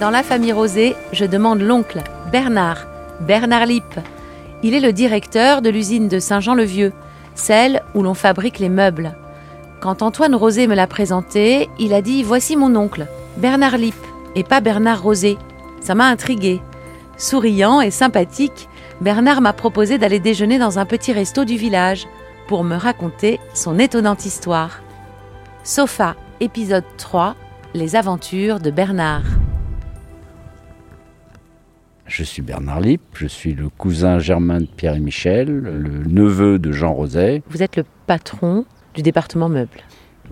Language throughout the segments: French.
Dans la famille Rosé, je demande l'oncle, Bernard, Bernard Lippe. Il est le directeur de l'usine de Saint-Jean-le-Vieux, celle où l'on fabrique les meubles. Quand Antoine Rosé me l'a présenté, il a dit Voici mon oncle, Bernard Lippe, et pas Bernard Rosé. Ça m'a intrigué. Souriant et sympathique, Bernard m'a proposé d'aller déjeuner dans un petit resto du village pour me raconter son étonnante histoire. Sofa, épisode 3 Les aventures de Bernard. Je suis Bernard Lippe, je suis le cousin germain de Pierre et Michel, le neveu de Jean Roset. Vous êtes le patron du département meubles.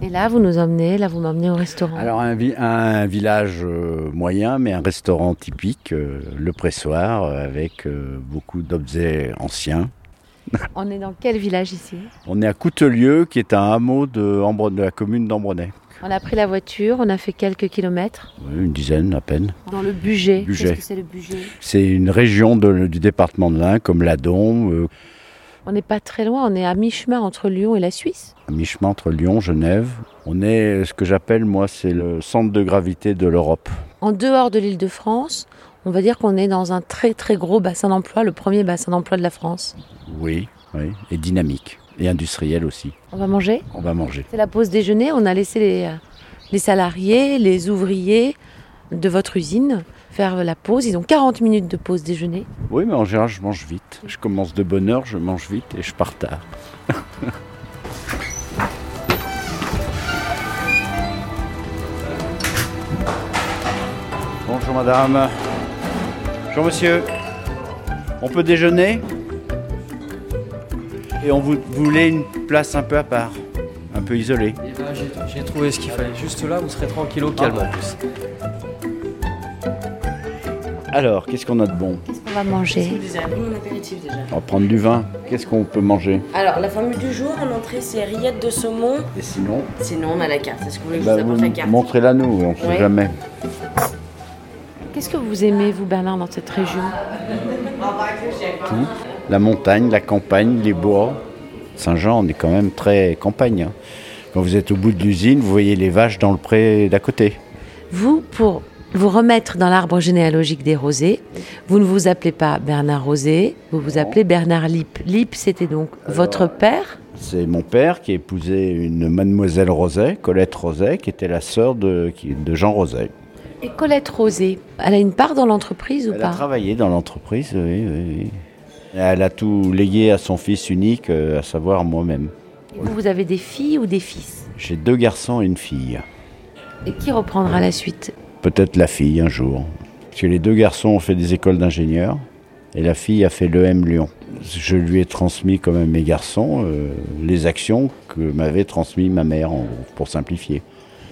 Et là, vous nous emmenez, là, vous m'emmenez au restaurant. Alors, un, vi- un village euh, moyen, mais un restaurant typique, euh, le pressoir, euh, avec euh, beaucoup d'objets anciens. On est dans quel village ici On est à Coutelieu, qui est un hameau de, la commune d'Ambronay. On a pris la voiture, on a fait quelques kilomètres. Oui, Une dizaine à peine. Dans le. Bugey. Qu'est-ce que c'est le budget C'est une région de- du département de l'Ain, comme la Dôme, euh, On n'est pas très loin, on est à mi-chemin entre Lyon et la Suisse. à mi-chemin entre Lyon, Genève. On est ce que j'appelle, moi, c'est le centre de gravité de l'Europe. En dehors de l'île de France, on va dire qu'on est dans un très très gros bassin d'emploi, le premier bassin d'emploi de la France. Oui, oui, et dynamique, et industriel aussi. On va manger? On va manger. C'est la pause déjeuner, on a laissé les, euh, les salariés, les ouvriers de votre usine faire la pause. Ils ont 40 minutes de pause déjeuner. Oui, mais en général, je mange vite. Je commence de bonne heure, je mange vite et je pars tard. Bonjour madame. Bonjour monsieur. On peut déjeuner Et on vous voulez une place un peu à part, un peu isolée. Et là, j'ai- trouvé ce qu'il fallait. Juste là, vous serez tranquille au calme en plus. Alors, qu'est-ce qu'on a de bon? Qu'est-ce qu'on va manger? Vous désirez prendre un apéritif déjà On va prendre du vin. Qu'est-ce qu'on peut manger? Alors, la formule du jour en entrée, c'est rillettes de saumon. Et sinon? Sinon, on a la carte. Est-ce que vous voulez que bah, je vous apporte la carte Montrez-la nous, on ne sait Ouais. jamais. Qu'est-ce que vous aimez, vous, Bernard, dans cette région? La montagne, la campagne, les bois. Saint-Jean, on est quand même très campagne. hein. Quand vous êtes au bout de l'usine, vous voyez les vaches dans le pré d'à côté. Vous, pour vous remettre dans l'arbre généalogique des Rosés, vous ne vous appelez pas Bernard Rosé, vous vous appelez Bernard Lippe. Lippe, c'était donc votre père? C'est mon père qui a épousé une mademoiselle Roset, Colette Roset, qui était la sœur de Jean Roset. Et Colette Rosé. Elle a une part dans l'entreprise ou Elle a pas? travaillé dans l'entreprise, oui, oui, oui. Elle a tout légué à son fils unique, euh, à savoir moi-même. Vous, vous avez des filles ou des fils? J'ai deux garçons et une fille. Et qui reprendra la suite? Peut-être la fille un jour. Parce que les deux garçons ont fait des écoles d'ingénieurs et la fille a fait l'EM Lyon. Je lui ai transmis quand même mes garçons euh, les actions que m'avait transmis ma mère, en- pour simplifier.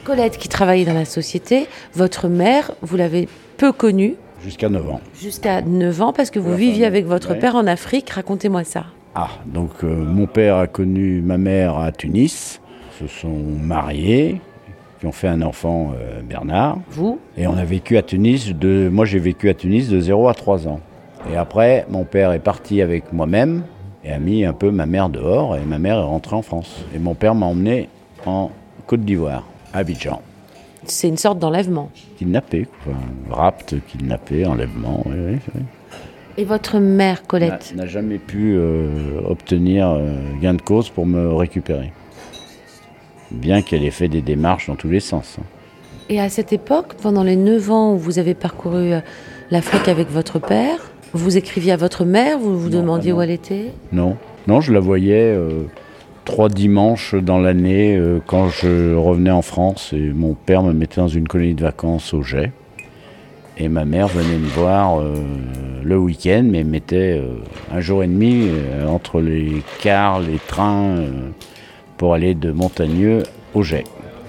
Colette qui travaillait dans la société, votre mère, vous l'avez peu connue Jusqu'à 9 ans. jusqu'à 9 ans parce que vous viviez avec votre ouais. père en Afrique. Racontez-moi ça. Ah, donc euh, mon père a connu ma mère à Tunis, se sont mariés, qui ont fait un enfant, euh, Bernard. Vous? Et on a vécu à Tunis, de, moi j'ai vécu à Tunis de 0 à 3 ans. Et après, mon père est parti avec moi-même et a mis un peu ma mère dehors et ma mère est rentrée en France. Et mon père m'a emmené en Côte d'Ivoire, Abidjan. C'est une sorte d'enlèvement. Kidnappé, quoi. Rapt, kidnappé, enlèvement, oui, oui, oui. Et votre mère, Colette n'a jamais pu euh, obtenir euh, gain de cause pour me récupérer. Bien qu'elle ait fait des démarches dans tous les sens. hein. Et à cette époque, pendant les 9 ans où vous avez parcouru euh, l'Afrique avec votre père, vous écriviez à votre mère, vous vous Non, demandiez non. où elle était? Non, non, je la voyais euh, trois dimanches dans l'année euh, quand je revenais en France et mon père me mettait dans une colonie de vacances au Jet. Et ma mère venait me voir euh, le week-end, mais mettait euh, un jour et demi entre les cars, les trains, pour aller de Montagneux au Jet.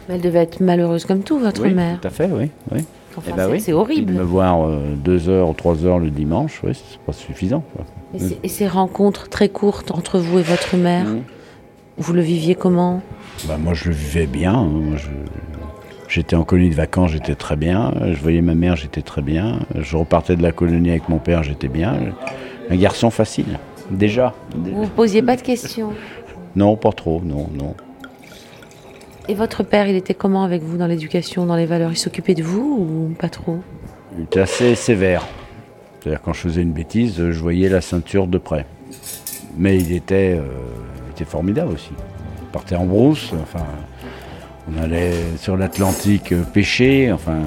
Elle devait être malheureuse comme tout, votre oui, mère. tout à fait, oui. oui. Enfin, Eh ben c'est- oui. horrible. de me voir euh, deux heures ou trois heures le dimanche, oui, c'est pas suffisant. quoi. Et, ces- et ces rencontres très courtes entre vous et votre mère, Mhm. Vous le viviez comment? Bah, moi, je le vivais bien. hein. J'étais en colonie de vacances, j'étais très bien. Je voyais ma mère, j'étais très bien. Je repartais de la colonie avec mon père, j'étais bien. Un garçon facile, déjà. Vous ne posiez pas de questions? Non, pas trop, non, non. Et votre père, il était comment avec vous dans l'éducation, dans les valeurs? Il s'occupait de vous ou pas trop? Il était assez sévère. C'est-à-dire quand je faisais une bêtise, je voyais la ceinture de près. Mais il était, euh, il était formidable aussi. On partait en brousse, enfin, on allait sur l'Atlantique euh, pêcher. Enfin,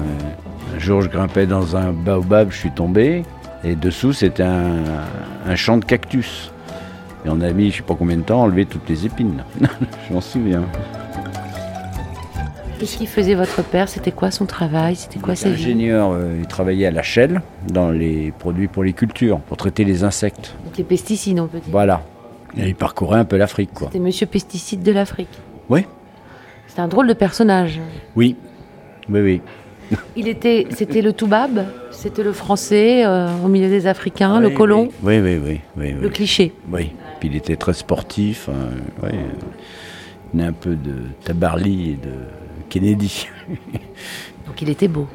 un jour je grimpais dans un baobab, je suis tombé. Et dessous c'était un, un champ de cactus. Et on a mis, je sais pas combien de temps, à enlever toutes les épines. je m'en souviens. Qu'est-ce qu'il faisait votre père? C'était quoi son travail? C'était quoi sa vie? Ingénieur, euh, il travaillait à la Shell dans les produits pour les cultures, pour traiter les insectes. Donc les pesticides, on peut dire. Voilà. Et il parcourait un peu l'Afrique, quoi. C'était Monsieur Pesticide de l'Afrique. Oui. C'était un drôle de personnage. Oui. Oui, oui. Il était, c'était le toubab, c'était le français euh, au milieu des Africains, le colon, Oui, oui, oui. oui, le oui. cliché. Oui. Puis il était très sportif. hein, ouais. Il venait un peu de Tabarly et de Kennedy. Donc il était beau.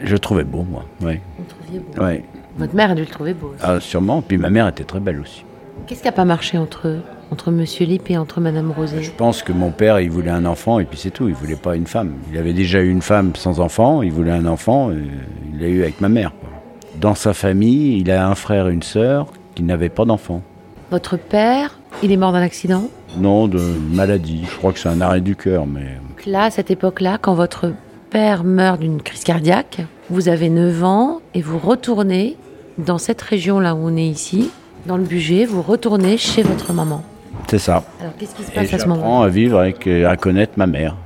Je le trouvais beau, moi. Oui. Vous le trouviez beau. Ouais. Votre mère a dû le trouver beau. aussi. Ah, sûrement. Puis ma mère était très belle aussi. Qu'est-ce qui n'a pas marché entre eux Entre Monsieur Lip et entre Madame Rosé? Je pense que mon père, il voulait un enfant et puis c'est tout. Il voulait pas une femme. Il avait déjà eu une femme sans enfant. Il voulait un enfant. et il l'a eu avec ma mère. quoi. Dans sa famille, il a un frère et une sœur qui n'avaient pas d'enfant. Votre père, il est mort d'un accident? Non, de maladie. Je crois que c'est un arrêt du cœur, mais Donc là, à cette époque-là, quand votre père meurt d'une crise cardiaque, vous avez 9 ans et vous retournez dans cette région-là où on est ici, dans le budget, vous retournez chez votre maman. c'est ça. Alors qu'est-ce qui se Et passe à ce moment à vivre avec, euh, à connaître ma mère.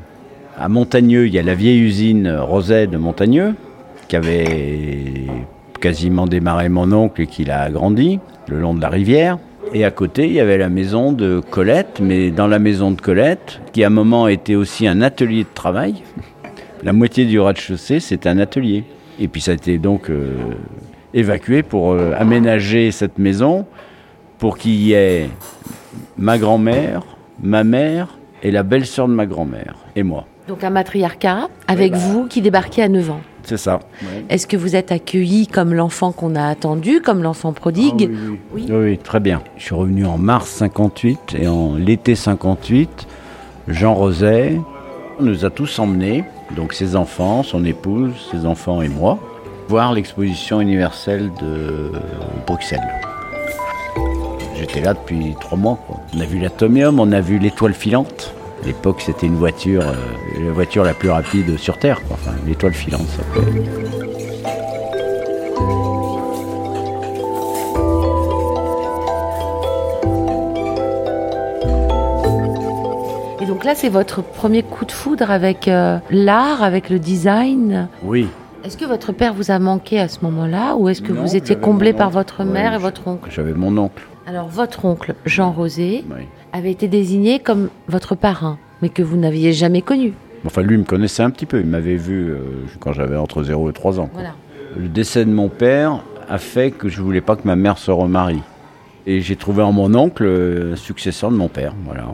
À Montagneux, il y a la vieille usine Roset de Montagneux, qui avait quasiment démarré mon oncle et qui l'a agrandi le long de la rivière. Et à côté, il y avait la maison de Colette, mais dans la maison de Colette, qui à un moment était aussi un atelier de travail. La moitié du rez-de-chaussée, c'était un atelier. Et puis ça a été donc euh, évacué pour euh, aménager cette maison pour qu'il y ait ma grand-mère, ma mère et la belle-sœur de ma grand-mère et moi. Donc un matriarcat avec vous qui débarquez à 9 ans. C'est ça. Est-ce que vous êtes accueilli comme l'enfant qu'on a attendu, comme l'enfant prodigue oui, oui, très bien. Je suis revenu en mars 58 et en l'été 58, Jean Roset nous a tous emmenés, donc ses enfants, son épouse, ses enfants et moi, voir l'exposition universelle de Bruxelles. J'étais là depuis trois mois. quoi. On a vu l'atomium, on a vu l'étoile filante. À l'époque, c'était une voiture, euh, la voiture la plus rapide sur Terre. quoi. Enfin, l'étoile filante, ça s'appelait. Et donc là, c'est votre premier coup de foudre avec euh, l'art, avec le design? Oui, Est-ce que votre père vous a manqué à ce moment-là ou est-ce que Non, vous étiez comblé par votre Ouais, mère et votre oncle j'avais mon oncle. Alors votre oncle, Jean Rosé, oui. avait été désigné comme votre parrain, mais que vous n'aviez jamais connu. Enfin, lui me connaissait un petit peu. Il m'avait vu euh, quand j'avais entre 0 et 3 ans. Voilà. Le décès de mon père a fait que je voulais pas que ma mère se remarie. Et j'ai trouvé en mon oncle euh, un successeur de mon père. Voilà.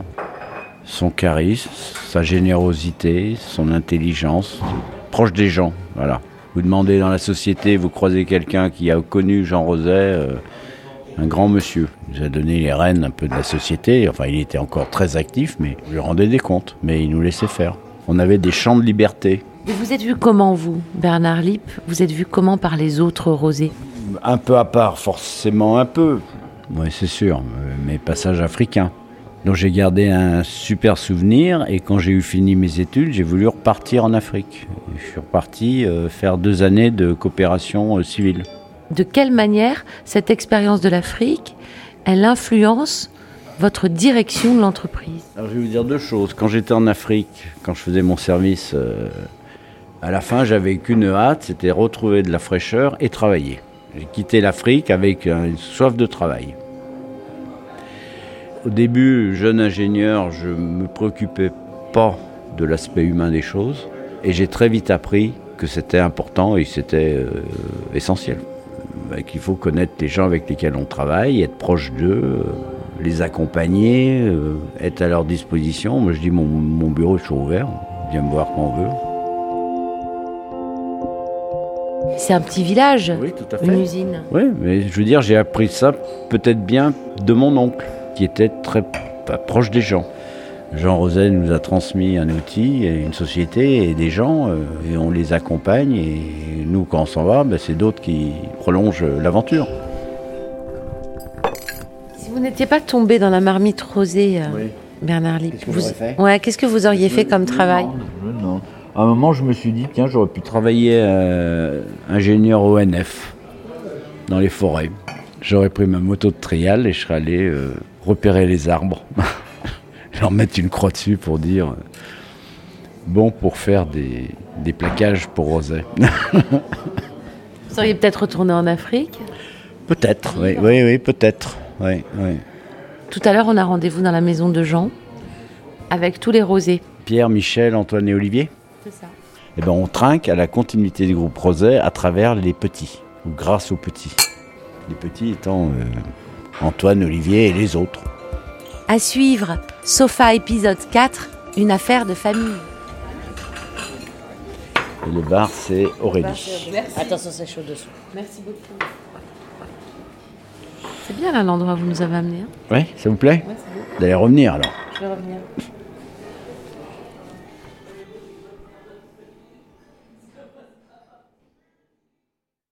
Son charisme, sa générosité, son intelligence, proche des gens. Voilà. Vous demandez dans la société, vous croisez quelqu'un qui a connu Jean Roset, euh, un grand monsieur. Il nous a donné les rênes un peu de la société. Enfin, il était encore très actif, mais je lui rendais des comptes. Mais il nous laissait faire. On avait des champs de liberté. Et vous êtes vu comment, vous, Bernard Lipp Vous êtes vu comment par les autres Rosés? Un peu à part, forcément un peu. Oui, c'est sûr. Mes passages africains. Donc j'ai gardé un super souvenir et quand j'ai eu fini mes études, j'ai voulu repartir en Afrique. Je suis reparti euh, faire deux années de coopération euh, civile. De quelle manière cette expérience de l'Afrique, elle influence votre direction de l'entreprise? Alors je vais vous dire deux choses. Quand j'étais en Afrique, quand je faisais mon service, euh, à la fin j'avais qu'une hâte, c'était retrouver de la fraîcheur et travailler. J'ai quitté l'Afrique avec une soif de travail. Au début, jeune ingénieur, je me préoccupais pas de l'aspect humain des choses et j'ai très vite appris que c'était important et c'était euh, essentiel. Bah, Qu'il faut connaître les gens avec lesquels on travaille, être proche d'eux, euh, les accompagner, euh, être à leur disposition. Moi je dis mon, mon bureau est toujours ouvert, viens me voir quand on veut. C'est un petit village, Oui, tout à une usine. Oui, mais je veux dire, j'ai appris ça peut-être bien de mon oncle, qui était très proche des gens. Jean Roset nous a transmis un outil, et une société et des gens, euh, et on les accompagne. Et nous, quand on s'en va, ben, c'est d'autres qui prolongent l'aventure. Si vous n'étiez pas tombé dans la marmite rosée, euh, Bernard Lipp, Qu'est-ce que vous- j'aurais fait ouais, qu'est-ce que vous auriez fait comme travail Non, non. À un moment, je me suis dit, tiens, j'aurais pu travailler euh, ingénieur ONF dans les forêts. J'aurais pris ma moto de trial et je serais allé euh, repérer les arbres. Leur mettre une croix dessus pour dire euh, bon pour faire des, des plaquages pour Roset. Vous seriez peut-être retourné en Afrique? Peut-être, oui, oui, oui, peut-être. Oui, oui. Tout à l'heure, on a rendez-vous dans la maison de Jean avec tous les rosés. Pierre, Michel, Antoine et Olivier C'est ça. Eh ben, on trinque à la continuité du groupe Roset à travers les petits, ou grâce aux petits. Les petits étant euh, Antoine, Olivier et les autres. À suivre, Sofa épisode 4, une affaire de famille. Et le bar, c'est Aurélie. Attention, c'est chaud dessous. Merci beaucoup. C'est bien là l'endroit où vous nous avez amenés. hein. Oui, ça vous plaît? Ouais, c'est beau. D'aller revenir alors. Je vais revenir.